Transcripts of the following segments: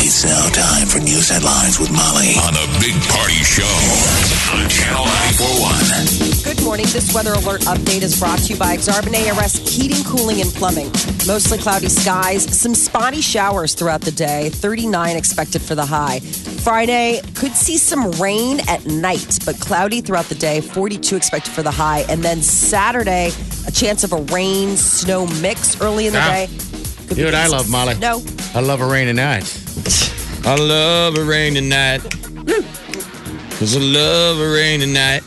It's now time for news headlines with Molly on the Big Party Show on Channel 941. Good morning. This weather alert update is brought to you by Exarban ARS Heating, Cooling, and Plumbing. Mostly cloudy skies, some spotty showers throughout the day. 39 expected for the high. Friday could see some rain at night, but cloudy throughout the day. 42 expected for the high. And then Saturday, a chance of a rain snow mix early in the Ah. day. Could You know what I love, Molly? No. I love a rainy night. I love a rainy night. Cause I love a rainy night.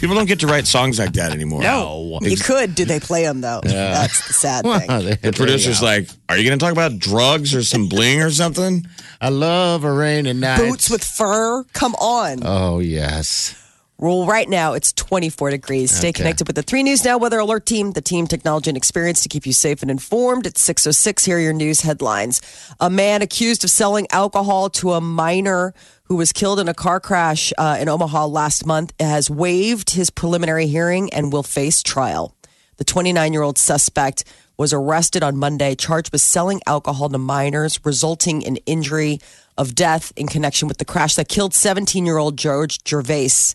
People don't get to write songs like that anymore. No. You could. Do they play them, though? Yeah. That's the sad thing. The producer's like, "Are you going to talk about drugs or some bling or something?" I love a rainy night. Boots with fur? Come on. Oh, yes. Well, right now it's 24 degrees. Stay Okay. connected with the 3 News Now Weather Alert Team, the team technology and experience to keep you safe and informed. It's 606. Here are your news headlines. A man accused of selling alcohol to a minor who was killed in a car crash uh, in Omaha last month has waived his preliminary hearing and will face trial. The 29 year old suspect was arrested on Monday, charged with selling alcohol to minors, resulting in injury of death in connection with the crash that killed 17 year old George Gervais.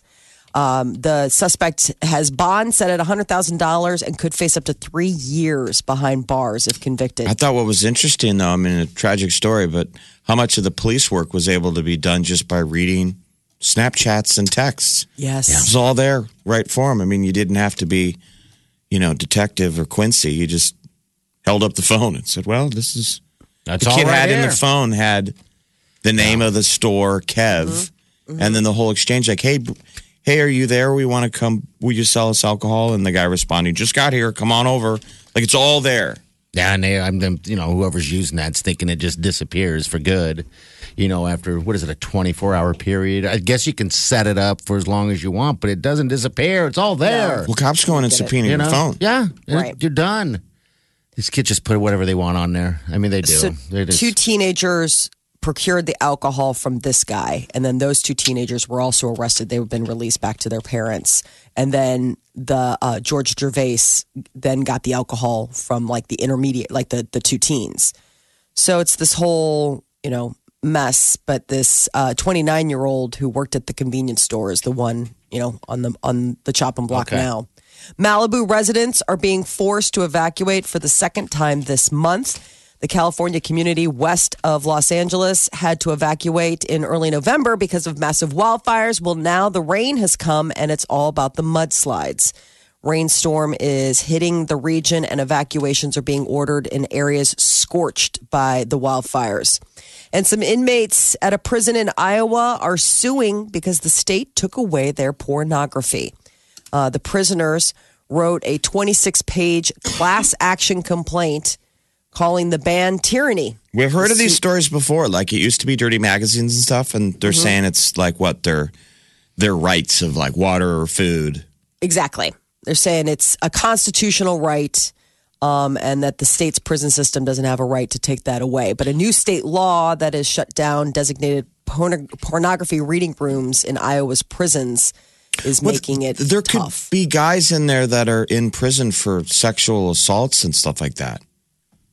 Um, the suspect has bond set at $100,000 and could face up to three years behind bars if convicted. I thought what was interesting, though, I mean, a tragic story, but how much of the police work was able to be done just by reading Snapchats and texts? yes. It was all there right for him. I mean, you didn't have to be, you know, detective or Quincy. You just held up the phone and said, "Well, this is." That's the all kid right had in the phone had the name of the store, Kev, and then the whole exchange, like, "Hey, b- hey, are you there? We want to come. Will you sell us alcohol?" And the guy responding, "Just got here. Come on over." Like it's all there. Yeah, and they, I'm, them- you know, whoever's using that's thinking it just disappears for good. You know, after what is it, a 24 hour period? I guess you can set it up for as long as you want, but it doesn't disappear. It's all there. Well, cops go in and subpoena You your know? phone. Yeah, Right. you're done. These kids just put whatever they want on there. I mean, they do. So, they just, two teenagers procured the alcohol from this guy, and then those two teenagers were also arrested. They've been released back to their parents, and then the uh, George Gervais then got the alcohol from like the intermediate, like the the two teens. So it's this whole you know mess. But this 29 year old who worked at the convenience store is the one you know on the on the chopping block Okay. now. Malibu residents are being forced to evacuate for the second time this month. The California community west of Los Angeles had to evacuate in early November because of massive wildfires. Well, now the rain has come and it's all about the mudslides. Rainstorm is hitting the region and evacuations are being ordered in areas scorched by the wildfires. And some inmates at a prison in Iowa are suing because the state took away their pornography. Uh, the prisoners wrote a 26 page class action complaint calling the ban tyranny. We've heard of these stories before. Like it used to be dirty magazines and stuff, and they're Mm-hmm. saying it's like what their their rights of like water or food. Exactly. They're saying it's a constitutional right um, and that the state's prison system doesn't have a right to take that away. But a new state law that has shut down designated porn- pornography reading rooms in Iowa's prisons is Well, making it There tough. could be guys in there that are in prison for sexual assaults and stuff like that.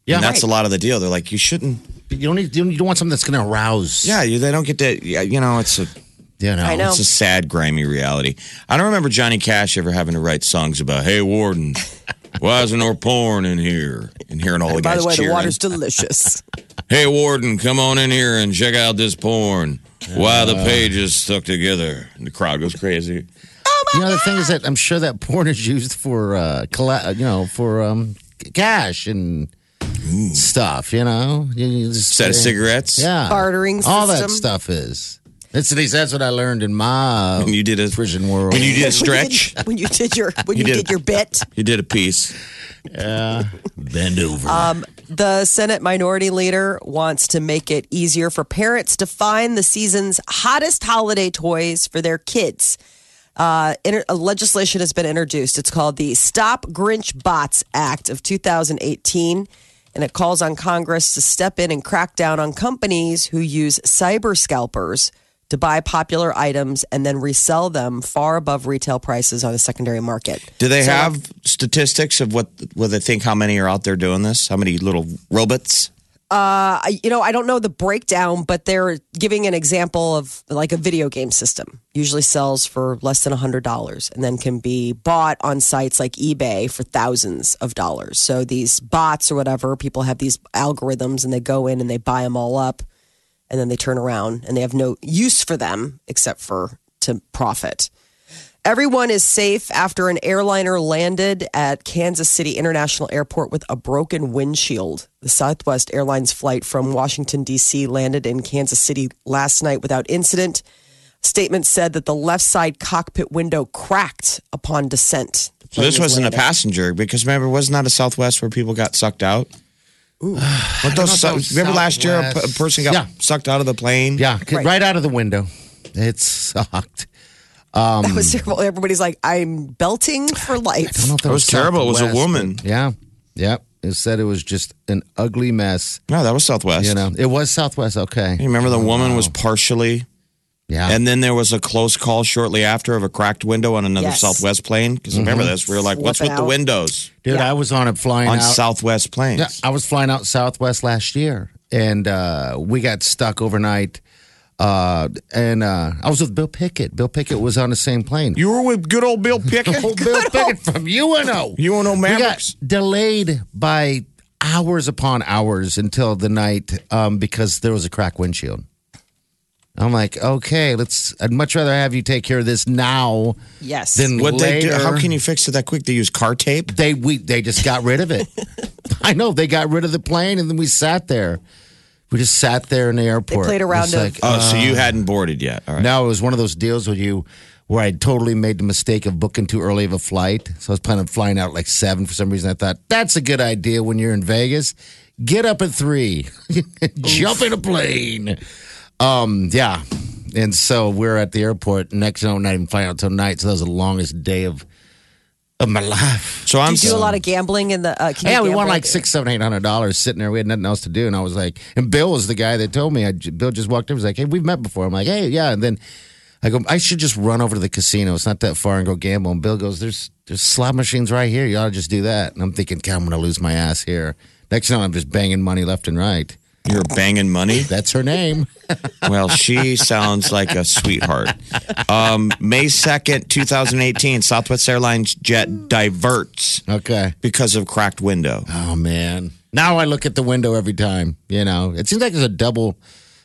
Yeah, and that's a lot of the deal. They're like, you shouldn't. You don't need. You don't want something that's going to arouse. Yeah, you, they don't get to. Yeah, you know, it's a you know. I know. it's a sad, grimy reality. I don't remember Johnny Cash ever having to write songs about, "Hey Warden, why isn't there porn in here?" And hearing all the By guys By the way, cheering. the water's delicious. Hey Warden, come on in here and check out this porn. Why the pages stuck together? And the crowd goes crazy. You know, the thing is that I'm sure that porn is used for, uh, colla- you know, for um, cash and stuff. You know, You- you just- Set of cigarettes. Yeah, Bartering All that stuff is. That's, at least that's what I learned in my When you did a prison world. When you did a When you stretch, did- when you did your when you, did. did. your bit. you did a piece. Bend over. Um, The Senate Minority Leader wants to make it easier for parents to find the season's hottest holiday toys for their kids. Uh, inter- a legislation has been introduced. It's called the Stop Grinch Bots Act of 2018. And it calls on Congress to step in and crack down on companies who use cyber scalpers to buy popular items and then resell them far above retail prices on the secondary market. Do they So- have statistics of what what they think how many are out there doing this? How many little robots? Uh, I- you know, I don't know the breakdown, but they're giving an example of like a video game system. Usually sells for less than $100 and then can be bought on sites like eBay for thousands of dollars. So these bots or whatever, people have these algorithms and they go in and they buy them all up and then they turn around and they have no use for them except for to profit. Everyone is safe after an airliner landed at Kansas City International Airport with a broken windshield. The Southwest Airlines flight from Washington, D.C. landed in Kansas City last night without incident. Statement said that the left side cockpit window cracked upon descent. So this was wasn't a passenger because remember, wasn't that a Southwest where people got sucked out? Ooh, those, know if remember last year a, p- a person got Yeah. sucked out of the plane? yeah, right. Right. out of the window. It sucked. That was terrible. Everybody's like, I'm belting for life. I don't know if That was terrible. It was a woman. but Yeah. Yep. It said it was just an ugly mess. No, that was Southwest. You know, it was Southwest. Okay. You remember the woman was partially, Yeah. and then there was a close call shortly after of a cracked window on another Yes. Southwest plane. Because remember Mm-hmm. this, we were like, "What's Flipping with the windows Dude, Yeah. I was on it flying on out. Southwest planes?" Yeah, I was flying out Southwest last year, and uh, we got stuck overnight. Uh, and uh, I was with Bill Pickett. Bill Pickett was on the same plane. You were with good old Bill Pickett. Oh, Bill Pickett from UNO. UNO We Mavericks. got delayed by hours upon hours until the night um, because there was a cracked windshield. I'm like, okay, let's. I'd much rather have you take care of this now Yes. than What they do? later. How can you fix it that quick? They use car tape. They we they just got rid of it. I know they got rid of the plane, and then we sat there. We just sat there in the airport. played a round It's of- like, Oh, so you hadn't boarded yet? All right. No, it was one of those deals where you where I totally made the mistake of booking too early of a flight. So I was planning on flying out at like seven for some reason. I thought that's a good idea when you're in Vegas. Get up at three, jump in a plane. Um, yeah. And so we're at the airport. Next night, not even flying out till night. So that was the longest day of of my life. So I'm Do you do a lot of gambling in the? Uh, Yeah, we won like six, seven, eight hundred dollars sitting there. We had nothing else to do, and I was like, and Bill was the guy that told me. I, Bill just walked in, was like, "Hey, we've met before." I'm like, "Hey, yeah," and then I go, "I should just run over to the casino. It's not that far, and go gamble." And Bill goes, "There's there's slot machines right here. You ought to just do that." And I'm thinking, "God, I'm gonna lose my ass here." Next thing I'm just banging money left and right. You're banging money. That's her name. Well, she sounds like a sweetheart. Um, May 2nd, 2018, Southwest Airlines jet diverts okay. because of cracked window. Oh man. Now I look at the window every time. You know, it seems like there's a double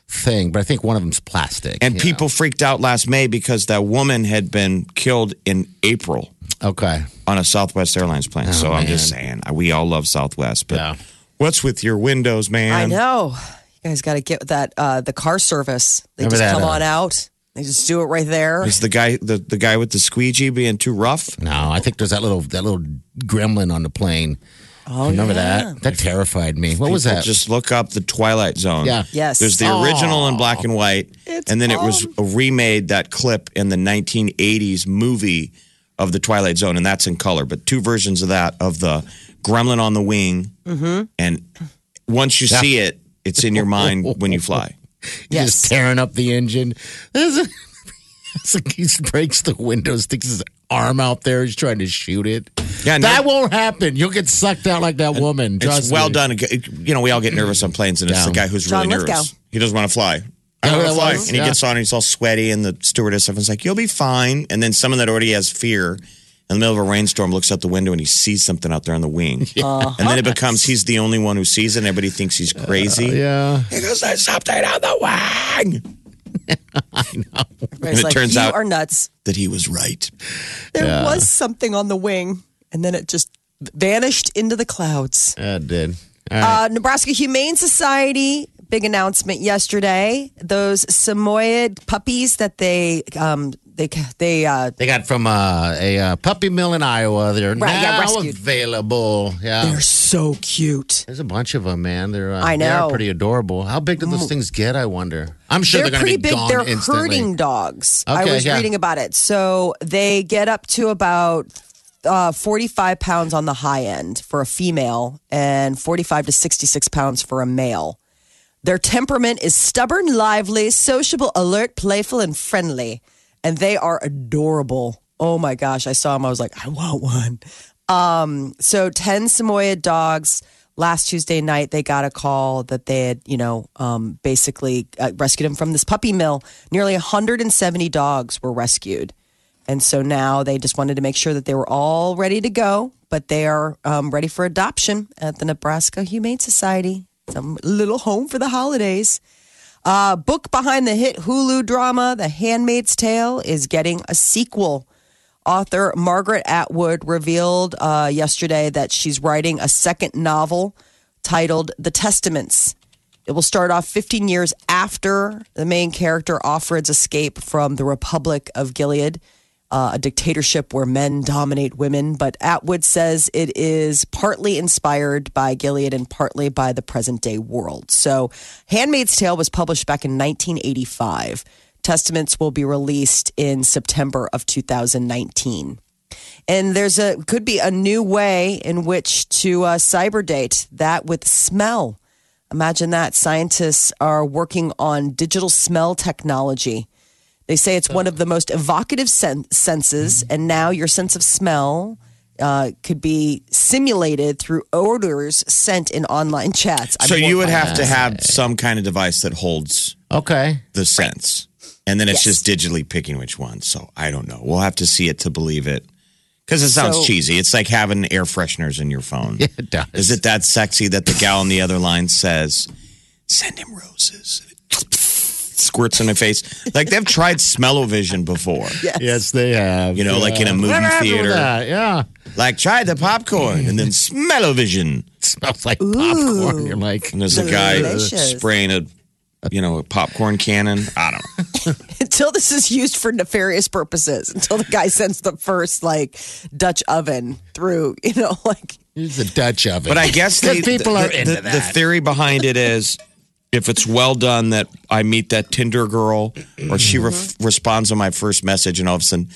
thing, but I think one of them's plastic. And people freaked out last May because that woman had been killed in April. Okay. on a Southwest Airlines plane. so I'm just saying, we all love Southwest, but Yeah. What's with your windows, man? I know. You guys got to get that uh, the car service. They Remember just that, come uh, on out. They just do it right there. Is the guy the, the guy with the squeegee being too rough? No, I think there's that little that little gremlin on the plane. Oh, remember that? That terrified me. What was that? Just look up the Twilight Zone. Yeah. Yes. There's the original in black and white, It's and then it was remade that clip in the 1980s movie of the Twilight Zone, and that's in color. But two versions of that of the Gremlin on the wing, Mm-hmm. and once you see it, it's in your mind when you fly. Yes. just tearing up the engine. It's like he breaks the window, sticks his arm out there. He's trying to shoot it. Yeah, no- that won't happen. You'll get sucked out like that woman. It's well me. done. You know, we all get nervous on planes, and it's Yeah. the guy who's John really Lithgow. nervous. He doesn't want to fly. I Oh, don't want that to fly. And he Yeah. gets on, and he's all sweaty, and the stewardess is like, You'll be fine. And then someone that already has fear in the middle of a rainstorm looks out the window and he sees something out there on the wing. And then it becomes he's the only one who sees it, and everybody thinks he's crazy. Yeah. He goes, There's something on the wing. It's it like, turns you out- are nuts. That he was right. There was something on the wing, and then it just vanished into the clouds. Yeah, it did. All right. Uh, Nebraska Humane Society big announcement yesterday. Those Samoyed puppies that they um, they they uh, They got from uh, a uh, puppy mill in Iowa. They're Right, yeah, now rescued. available. Yeah. they're so cute. There's a bunch of them, man. They're uh, I They're know. pretty adorable. How big do those things get? I wonder. I'm sure they're, they're, pretty be big. They're instantly. herding dogs. I was yeah. reading about it. So they get up to about uh, 45 pounds on the high end for a female and 45 to 66 pounds for a male. Their temperament is stubborn, lively, sociable, alert, playful, and friendly. And they are adorable. Oh my gosh. I saw them. I was like, I want one. Um, so 10 Samoyed dogs. Last Tuesday night, they got a call that they had, you know, um, basically uh, rescued them from this puppy mill. Nearly 170 dogs were rescued. And so now they just wanted to make sure that they were all ready to go, but they are um, ready for adoption at the Nebraska Humane Society. Some little home for the holidays. Uh, book behind the hit Hulu drama, The Handmaid's Tale, is getting a sequel. Author Margaret Atwood revealed uh, yesterday that she's writing a second novel titled The Testaments. It will start off 15 years after the main character Offred's escape from the Republic of Gilead, uh, a dictatorship where men dominate women. But Atwood says it is partly inspired by Gilead and partly by the present day world. So, Handmaid's Tale was published back in 1985. Testaments will be released in September of 2019 and there's a could be a new way in which to uh, cyber date that with smell imagine that scientists are working on digital smell technology they say it's one of the most evocative sen- senses and now your sense of smell uh, could be simulated through odors sent in online chats I'm So you would have to have some kind of device that holds Okay. the sense. And then it's Yes. just digitally picking which one. So I don't know. We'll have to see it to believe it. Because it sounds So- cheesy. It's like having air fresheners in your phone. Yeah, it does. Is it that sexy that the gal on the other line says, send him roses? Squirts in my face. Like they've tried smell-o-vision before. Yes, they have. You know, like in a movie Whatever theater. that? Yeah. Like try the popcorn and then smell-o-vision. It smells like popcorn. You're like, And there's a guy spraying a you know, a popcorn cannon. I don't know. until this is used for nefarious purposes until the guy sends the first like dutch oven through you know like it's a Dutch oven. But I guess they, Because people the, are the, into the, that. the theory behind it is if it's well done that I meet that Tinder girl or she Mm-hmm. ref- responds to my first message and all of a sudden,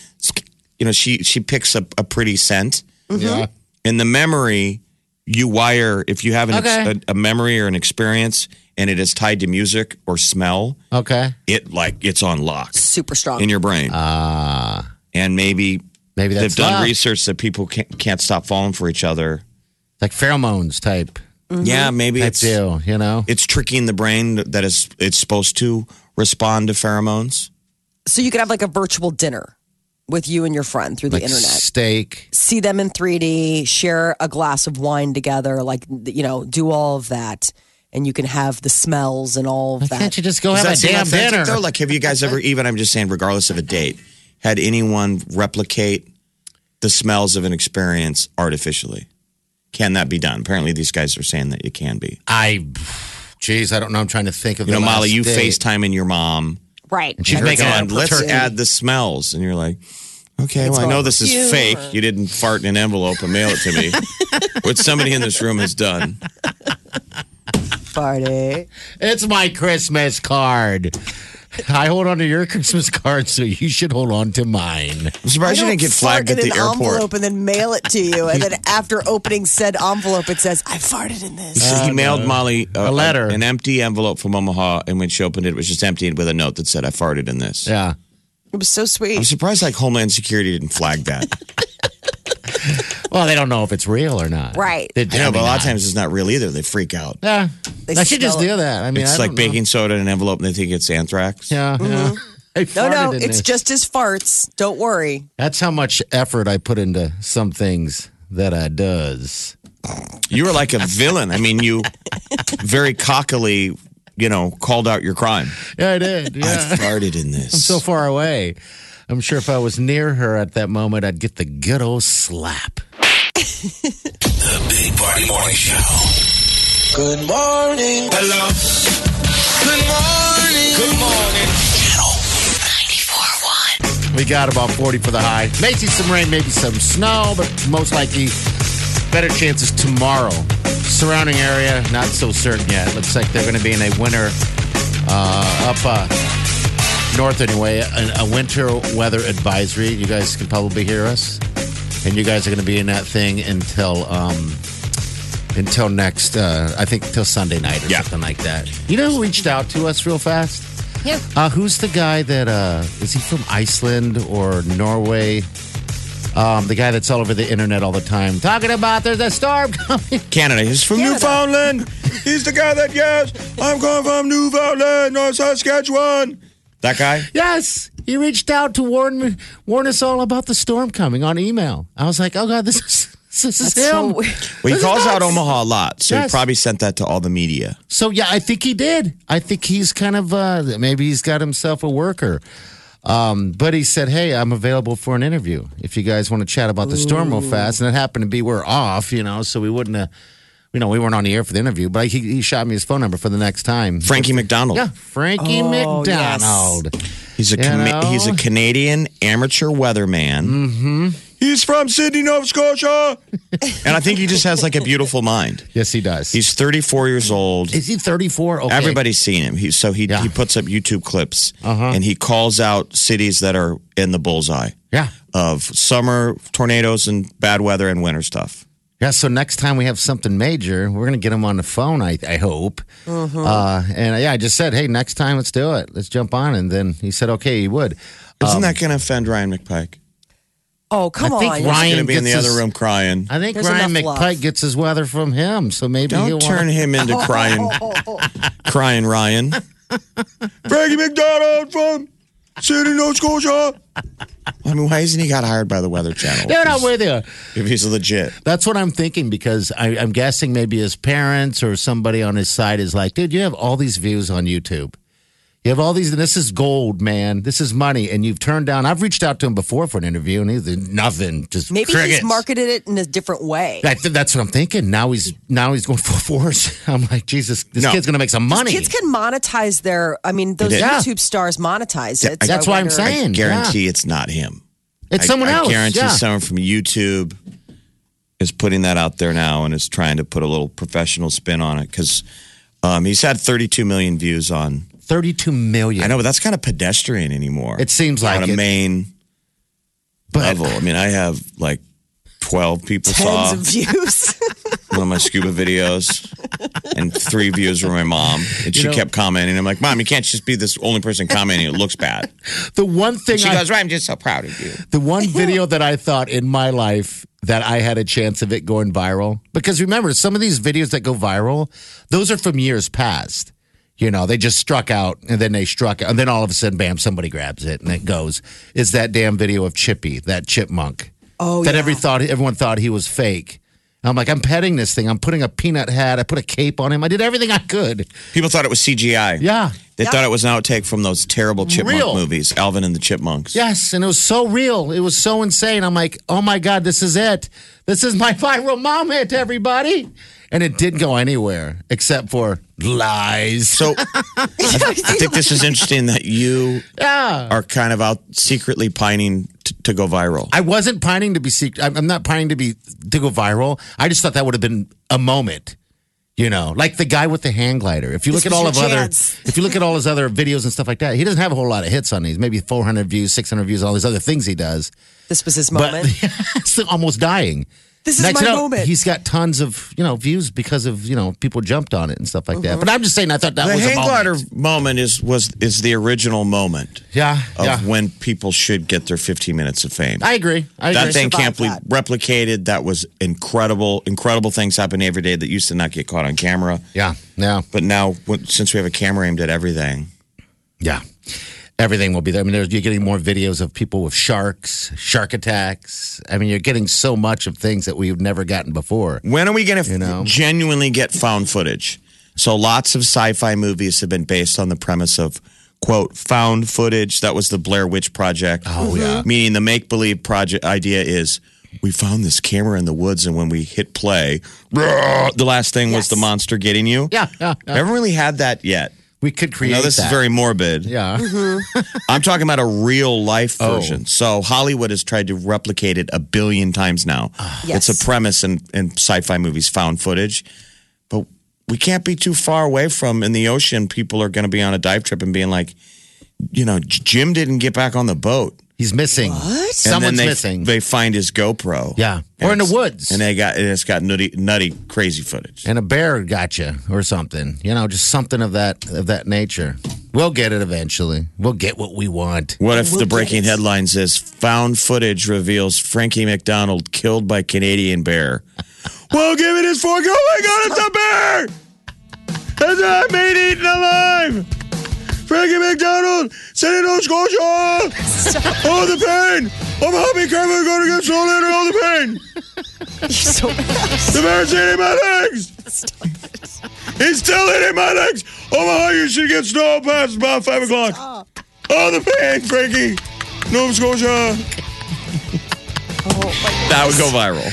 you know, she she picks a, a pretty scent. yeah. In the memory, you wire if you have an ex- a, a memory or an experience and it is tied to music or smell, Okay. it like it's on lock super strong in your brain. Ah. and maybe maybe they've done love. research that people can't, can't stop falling for each other. like pheromones type. Mm-hmm. Yeah, maybe Type it's deal, you know? it's tricking the brain that is it's supposed to respond to pheromones. so you could have like a virtual dinner with you and your friend through the like internet steak. see them in 3d share a glass of wine together like you know do all of that and you can have the smells and all of Why that can't you just go Does have a seem damn dinner? Though? Like, have you guys ever even? I'm just saying, regardless of a date, had anyone replicate the smells of an experience artificially? Can that be done? Apparently, these guys are saying that it can be. I, geez, I don't know. I'm trying to think of You know, the Molly, you date. FaceTiming your mom. right And she's You're making going, a let's turkey. add the smells, and you're like. Okay, well, I know this is humor. fake. You didn't fart in an envelope and mail it to me. what somebody in this room has done. party It's my Christmas card. I hold on to your Christmas card, so you should hold on to mine. I'm surprised you didn't get flagged at fart the in an airport. envelope and then mail it to you and then after opening said envelope it says i farted in this So he uh, mailed Molly uh, A letter. an empty envelope from Omaha, and when she opened it, it was just empty with a note that said, "I farted in this." Yeah. it was so sweet. I'm sweet surprised like Homeland Security didn't flag that. Well, they don't know if it's real or not. Right. They, I know, but a lot of times it's not real either. They freak out. Yeah. They I should just smell do that. I mean, it's I like don't know. baking soda in an envelope, and they think it's anthrax. Yeah. yeah. I Mm-hmm. no no it's this. just his farts don't worry That's how much effort I put into some things that I does. You were like a villain. I mean, you very cockily, you know, called out your crime. Yeah, I did. Yeah. I Yeah. farted in this. I'm so far away. I'm sure if I was near her at that moment, I'd get the good old slap. The Big Party Morning Show. Good morning. Hello. Good morning. Good morning. Channel 94.1. We got about 40 for the high. May see some rain, maybe some snow, but most likely better chances tomorrow. Surrounding area, not so certain yet. Looks like they're going to be in a winter uh, up uh, north anyway, a, a winter weather advisory. You guys can probably hear us. And you guys are going to be in that thing until um, until next, uh, I think, till Sunday night or Yeah. something like that. You know who reached out to us real fast? Yeah. Uh, who's the guy that uh, is he from Iceland or Norway? Um, the guy that's all over the internet all the time talking about there's a storm coming. Canada. He's from Canada. Newfoundland. He's the guy that yes, I'm going from Newfoundland, North Saskatchewan. That guy. Yes, he reached out to warn me, warn us all about the storm coming on email. I was like, oh god, this is this is That's so him. weird. Well, he This calls out. Omaha a lot, so Yes. he probably sent that to all the media. So yeah, I think he did. I think he's kind of uh, maybe he's got himself a worker. Um, but he said, "Hey, I'm available for an interview if you guys want to chat about the storm real fast." And it happened to be we're off, you know, so we wouldn't have, you know, we weren't on the air for the interview. But he, he shot me his phone number for the next time. Frankie McDonald. yeah, Frankie Oh, yes. McDonald. He's a You Cana- he's a Canadian amateur weatherman. Mm-hmm. He's from Sydney, Nova Scotia, and I think he just has like a beautiful mind. Yes, he does. He's 34 years old. is he 34? Okay. Everybody's seen him. He, so he Yeah. he puts up YouTube clips Uh-huh. and he calls out cities that are in the bullseye Yeah. of summer tornadoes and bad weather and winter stuff. Yeah, so next time we have something major, we're going to get him on the phone, I, I hope. Mm-hmm. Uh, and uh, yeah, I just said, hey, next time, let's do it. Let's jump on. And then he said, okay, he would. Isn't that going to offend Ryan McPike? Oh, come I think on. He's Ryan- going to be in the gets other room crying. I think There's Ryan McPike love. gets his weather from him. So maybe he'll Don't turn want him into crying, crying Ryan. Frankie McDonald from Sydney, Nova Scotia. I mean, why hasn't he got hired by the Weather Channel? Dude, I'm with you. If he's legit. That's what I'm thinking because I, I'm guessing maybe his parents or somebody on his side is like, dude, you have all these views on YouTube. You have all these, and this is gold, man. This is money. And you've turned down. I've reached out to him before for an interview, and he's nothing. Just Maybe crickets. he's marketed it in a different way. I th- that's what I'm thinking. Now he's now he's going full force. I'm like, Jesus, this No. kid's going to make some money. Kids can monetize their. I mean, those did. Yeah. YouTube stars monetize it. so That's I why I'm saying. I guarantee it's not him. it's I- someone I, else. guarantee yeah. someone from YouTube is putting that out there now and is trying to put a little professional spin on it because um, he's had 32 million views on. 32 million. I know, but that's kind of pedestrian anymore. It seems like on a it. main but level. I mean, I have like 12 people saw of views. one of my scuba videos, and three views were my mom, and she know- kept commenting. I'm like, Mom, you can't just be this only person commenting. It looks bad. the one thing She I, goes, right, I'm just so proud of you. the one video that I thought in my life that I had a chance of it going viral because remember some of these videos that go viral, those are from years past. You know, they just struck out and then they struck and then all of a sudden, bam, somebody grabs it and it goes. Is that damn video of Chippy, that chipmunk? Oh, that yeah. every thought everyone thought he was fake. I'm like, I'm petting this thing. I'm putting a peanut hat. I put a cape on him. I did everything I could. People thought it was CGI. Yeah. They thought it was an outtake from those terrible chipmunk Real. movies, Alvin and the Chipmunks. Yes, and it was so real. It was so insane. I'm like, oh my God, this is it. This is my viral moment, everybody. And it didn't go anywhere except for lies. So I, I think this is interesting that you yeah. are kind of out secretly pining t- to go viral. I wasn't pining to be secret. I'm I'm not pining to be to go viral. I just thought that would have been a moment. You know, like the guy with the hang glider. If you look This at all of your other, if you look at all his other videos and stuff like that, he doesn't have a whole lot of hits on these. Maybe 400 views, 600 views, all these other things he does. this was his but moment. still almost dying. This is Next my you know, moment. He's got tons of you know views because of you know people jumped on it and stuff like Mm-hmm. that. But I'm just saying, I thought that the was a hang moment. glider moment is was is the original moment Yeah, of yeah. when people should get their 15 minutes of fame. I agree. I that agree. thing can't be Survived replicated. That was incredible. Incredible things happen every day that used to not get caught on camera. Yeah, yeah, But now, since we have a camera aimed at everything, yeah. Everything will be there. I mean, there's, you're getting more videos of people with sharks, shark attacks. I mean, you're getting so much of things that we've never gotten before. when are we going to You know? genuinely get found footage? So lots of sci-fi movies have been based on the premise of quote found footage. That was the Blair Witch Project. Oh yeah. Mm-hmm. meaning the make-believe project idea is we found this camera in the woods, and when we hit play, the last thing was the monster getting you. Yeah, yeah, We yeah. haven't really had that yet. We could create. No, this that. is very morbid. Yeah. Mm-hmm. I'm talking about a real life Oh. version. So Hollywood has tried to replicate it a billion times now. Ah. Yes. It's a premise in, in sci-fi movies, found footage. But we can't be too far away from in the ocean. People are going to be on a dive trip and being like, you know, Jim didn't get back on the boat. He's missing. What? And Someone's they, missing. They find his GoPro. Yeah. Or in the woods. And they got it's got nutty, nutty, crazy footage. and a bear got you or something. You know, just something of that of that nature. We'll get it eventually. We'll get what we want. What if We'll the breaking it. headline says found footage reveals Frankie McDonald killed by Canadian bear? well, give it his fork. Oh my God, it's a bear! It's a meat eaten alive! Frankie McDonald, Nova Scotia! Oh, the pain! I'm happy Kevin going to get stolen and all the pain! You're so The bear's eating my legs! Stop it. He's still eating my legs! Oh my you should get snow past about 5 o'clock! Oh, the pain, Frankie! Nova Scotia! That would go viral.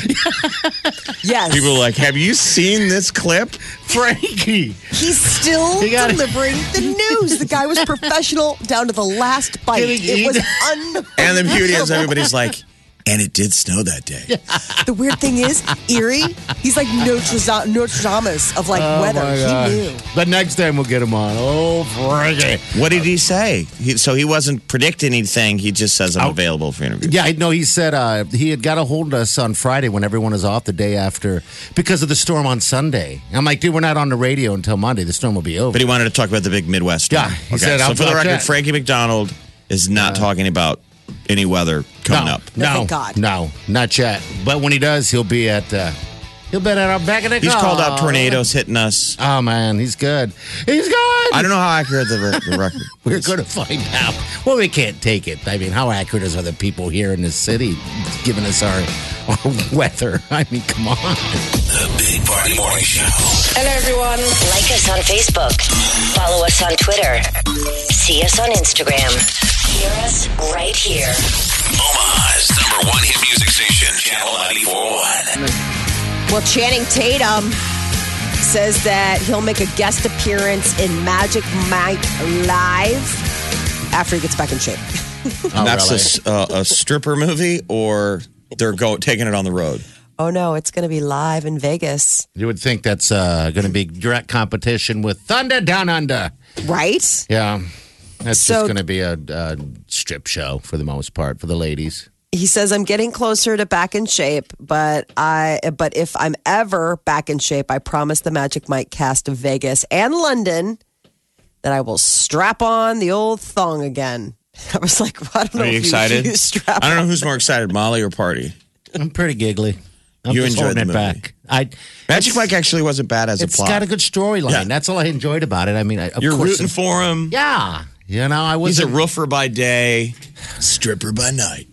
Yes. People are like, have you seen this clip? Frankie. He's still He got it. delivering the news. The guy was professional down to the last bite. It was eaten. un. And the beauty is everybody's like, and it did snow that day. The weird thing is, eerie, he's like Notre Dame, Notre Dame's of like Oh, weather. my He knew. The next time we'll get him on. Oh, Frankie. What did he say? He, so he wasn't predicting anything. He just says, I'm Out. available for interviews. Yeah, I know. He said uh, he had got a hold of us on Friday when everyone is off the day after because of the storm on Sunday. I'm like, dude, we're not on the radio until Monday. The storm will be over. But he wanted to talk about the big Midwest storm. Yeah, he okay. said, so I'll for the talk record, that. Frankie McDonald is not talking about any weather coming no, up. No, No, thank God. no, not yet. But when he does, he'll be at uh, he'll be at our back of the He's car. called out tornadoes hitting us. Oh man, he's good. He's good. I don't know how accurate the, re- the record. We're going to find out. Well, we can't take it. I mean, how accurate is other people here in this city giving us our, our weather? I mean, come on. The Big Party Morning Show. Hello, everyone. Like us on Facebook. Follow us on Twitter. See us on Instagram. Hear right here. Omaha's number one hit music station, Channel 941. Well, Channing Tatum says that he'll make a guest appearance in Magic Mike Live after he gets back in shape. Oh, That's a really? s- uh, a, stripper movie, or they're go taking it on the road. Oh no, it's going to be live in Vegas, You would think that's uh, going to be direct competition with Thunder Down Under. right? Yeah. That's So- just going to be a, a strip show for the most part for the ladies. He says I'm getting closer to back in shape, but I but if I'm ever back in shape, I promise the Magic Mike cast of Vegas and London that I will strap on the old thong again. I was like, I don't know Are you if excited? You strap I don't know who's more excited, Molly or Party. I'm pretty giggly. I'm You just enjoyed it back. I Magic Mike actually wasn't bad as a It's plot. got a good storyline. Yeah. That's all I enjoyed about it. I mean, I, of You're course rooting it- for him. Yeah. You know, I was He's a roofer by day, stripper by night.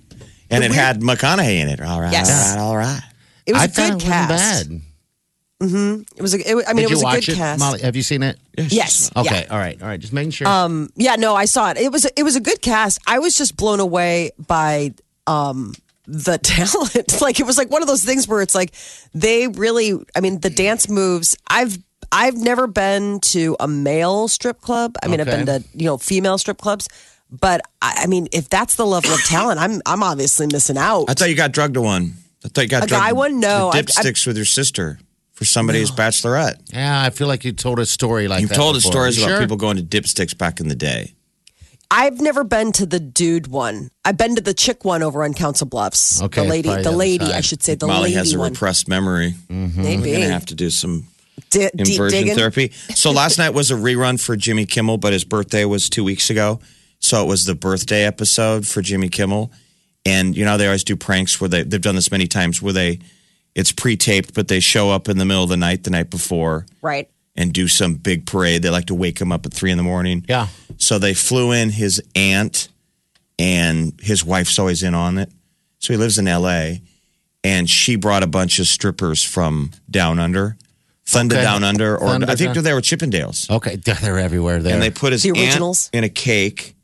And it had McConaughey in it. All right, Yes. all right, all right. It was I a thought good it wasn't cast. bad. It was. A, it, was- I mean, Did it was you a watch good it, cast. Molly? Have you seen it? Yes. Okay. Yeah. All right. All right. Just making sure. Um, yeah, no, I saw it. It was it was a good cast. I was just blown away by um the talent. like it was like one of those things where it's like they really I mean the dance moves I've I've never been to a male strip club. I mean I've been to, you know, female strip clubs. But I, I mean, if that's the level of talent, I'm I'm obviously missing out. I thought you got drugged to one. I thought you got A drugged guy one? No, the I've- I've- dipsticks with your sister for somebody's bachelorette. yeah, I feel like you told a story like You've that. told us before. stories about sure? people going to dipsticks back in the day. I've never been to the dude one. I've been to the chick one over on Council Bluffs. Okay, the lady, the the lady, side. I should say, the Molly lady has a one. repressed memory. Maybe We're gonna have to do some Di- deep inversion digging. therapy. So last night was a rerun for Jimmy Kimmel, but his birthday was two weeks ago. So it was the birthday episode for Jimmy Kimmel. And you know, they always do pranks where they they've done this many times where they it's pre-taped, but they show up in the middle of the night the night before Right. and do some big parade. They like to wake him up at three in the morning. Yeah. So they flew in his aunt, and his wife's always in on it. So he lives in L.A. and she brought a bunch of strippers from down under, Thunder Okay. Down Under, or Thunder I think Down- they were Chippendales. Okay, they're everywhere there. And they put his The aunt originals? in a cake,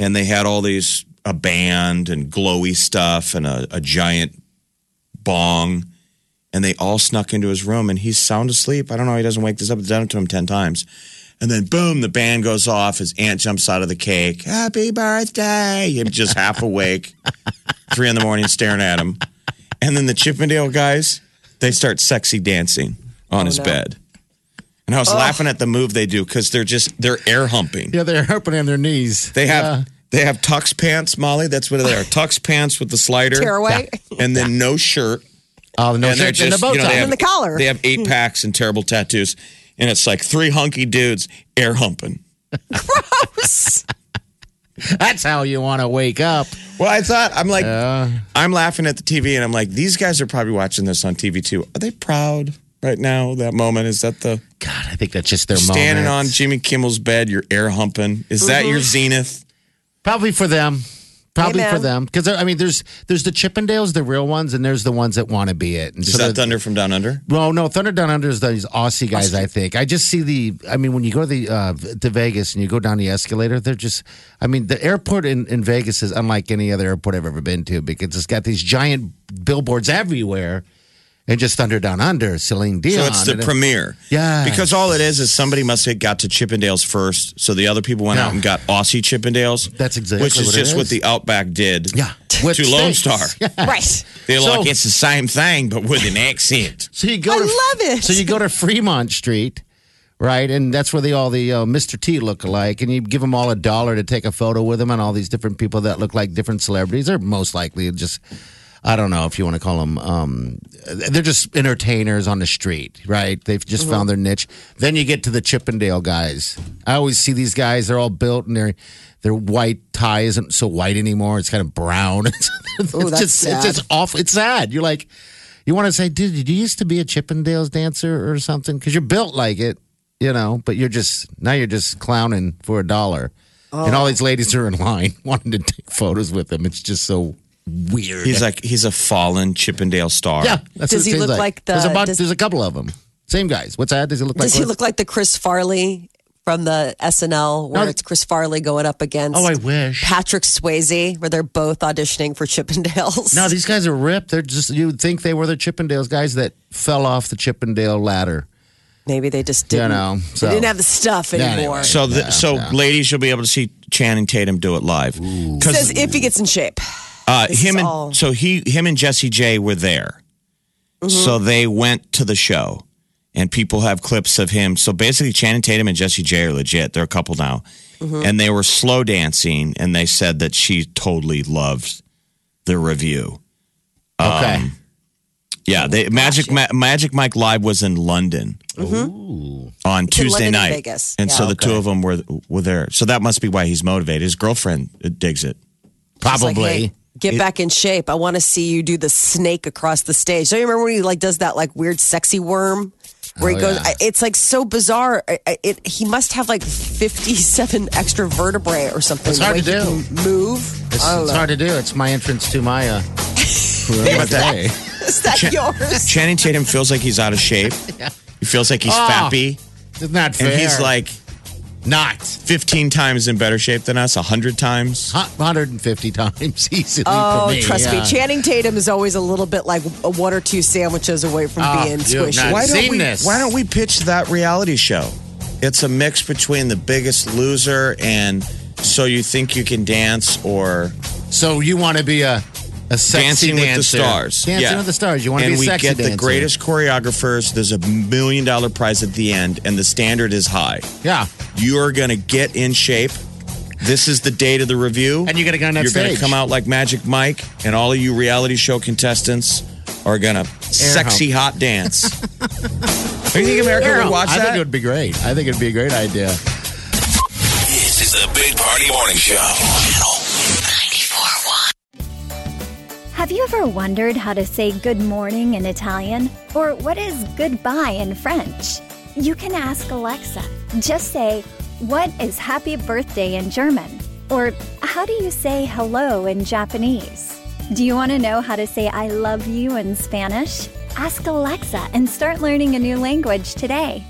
and they had all these a band and glowy stuff and a, a giant bong, and they all snuck into his room, and he's sound asleep. I don't know. He doesn't wake this up. It's done it to him ten times, And then boom, the band goes off. His aunt jumps out of the cake. Happy birthday! Him just half awake, three in the morning, staring at him. And then the Chippendale guys, they start sexy dancing on oh, his no. bed. And I was oh. laughing at the move they do because they're just they're air humping. Yeah, they're humping on their knees. They have Yeah. they have tux pants, Molly. That's what they are. Tux pants with the slider, Tearaway. and then no shirt. Oh, no and they're shirt and the just bow you know tie. have, And the collar. They have eight hmm. packs and terrible tattoos, and it's like three hunky dudes air humping. Gross. That's how you want to wake up. Well, I thought I'm like Yeah. I'm laughing at the TV, and I'm like, these guys are probably watching this on TV too. Are they proud right now? That moment is that the God, I think that's just their standing moment. on Jimmy Kimmel's bed, you're air humping. Is that your zenith? Probably for them. Probably Hey, for them. Because I mean, there's there's the Chippendales, the real ones, and there's the ones that want to be it. And Is so that the- Thunder from Down Under? Well, no, Thunder Down Under is these Aussie guys. I think I just see the. I mean, when you go to the uh, to Vegas and you go down the escalator, they're just. I mean, the airport in, in Vegas is unlike any other airport I've ever been to because it's got these giant billboards everywhere, and just Thunder Down Under, Celine Dion. So it's the it- premiere. Yeah. Because all it is is somebody must have got to Chippendales first. So the other people went Yeah. out and got Aussie Chippendales. That's exactly Which is what it just what the Outback did Yeah, with to Lone steaks. Star. Right. They're So- like, it's the same thing, but with an accent. So you go. I to, love it. So you go to Fremont Street, right, and that's where the all the uh, Mr. T look alike, and you give them all a dollar to take a photo with them, and all these different people that look like different celebrities. They're most likely just. I don't know if you want to call them. Um, they're just entertainers on the street, right? They've just found their niche. Then you get to the Chippendale guys. I always see these guys. They're all built, and their their white tie isn't so white anymore. It's kind of brown. it's Ooh, that's just sad. it's just off. It's sad. You're like, you want to say, dude, did you used to be a Chippendales dancer or something? Because you're built like it, you know, but you're just, now you're just clowning for a dollar. And all these ladies are in line wanting to take photos with them. It's just so weird. He's like, he's a fallen Chippendale star. yeah. That's Does what it he seems look like the- There's, a bunch, does- there's a couple of them. Same guys. What's that? Does he look like? Does he what? look like the Chris Farley from the SNL where No. it's Chris Farley going up against Oh, I wish. Patrick Swayze, where they're both auditioning for Chippendales? No, these guys are ripped. They're just, you would think they were the Chippendales guys that fell off the Chippendale ladder. Maybe they just You didn't. know, so- they didn't have the stuff Yeah, anymore. anyway. So, the, Yeah, so yeah. ladies, you'll be able to see Channing Tatum do it live. Says Because if he gets in shape. Uh, this him and all- so he, him and Jessie J were there. So they went to the show, and people have clips of him. So basically, Channing Tatum and Jessie J are legit. They're a couple now, and they were slow dancing, and they said that she totally loved the review. Okay. Um, Yeah, they, Magic Ma- Magic Mike Live was in London on in Tuesday London night, Vegas. and Yeah. so the two of them were were there. So that must be why he's motivated. His girlfriend uh, digs it. She's like, Probably. "Hey, get back in shape. I want to see you do the snake across the stage. Don't you remember when he like does that like weird sexy worm? Where he Oh, goes, yeah. I- it's like so bizarre. It, he must have like fifty-seven extra vertebrae or something. It's hard to do. Move. It's, it's hard to do. It's my entrance to my uh, about that. day. Is that yours? Channing Tatum feels like he's out of shape. He feels like he's Oh, fappy, It's not fair. and he's like not fifteen times in better shape than us, hundred times. 150 times easily Oh, for me. trust yeah. me. Channing Tatum is always a little bit like a one or two sandwiches away from Oh, being squishy. Why don't we? this. Why don't we pitch that reality show? It's a mix between The Biggest Loser and So You Think You Can Dance, or So you want to be a a sexy Dancing with the. Stars. Dancing Yeah. with the stars. You want to and be a we get the greatest choreographers. There's a million dollar prize at the end, and the standard is high. Yeah. You are going to get in shape. This is the date of the review, And you gotta go on that You're gonna come out like Magic Mike, and all of you reality show contestants are gonna sexy hot dance. Do you think America would watch I that? think it would be great. I think it'd be a great idea. This is the Big Party Morning Show. Have you ever wondered how to say good morning in Italian? Or what is goodbye in French? You can ask Alexa. Just say, What is happy birthday in German? Or how do you say hello in Japanese? Do you want to know how to say I love you in Spanish? Ask Alexa and start learning a new language today.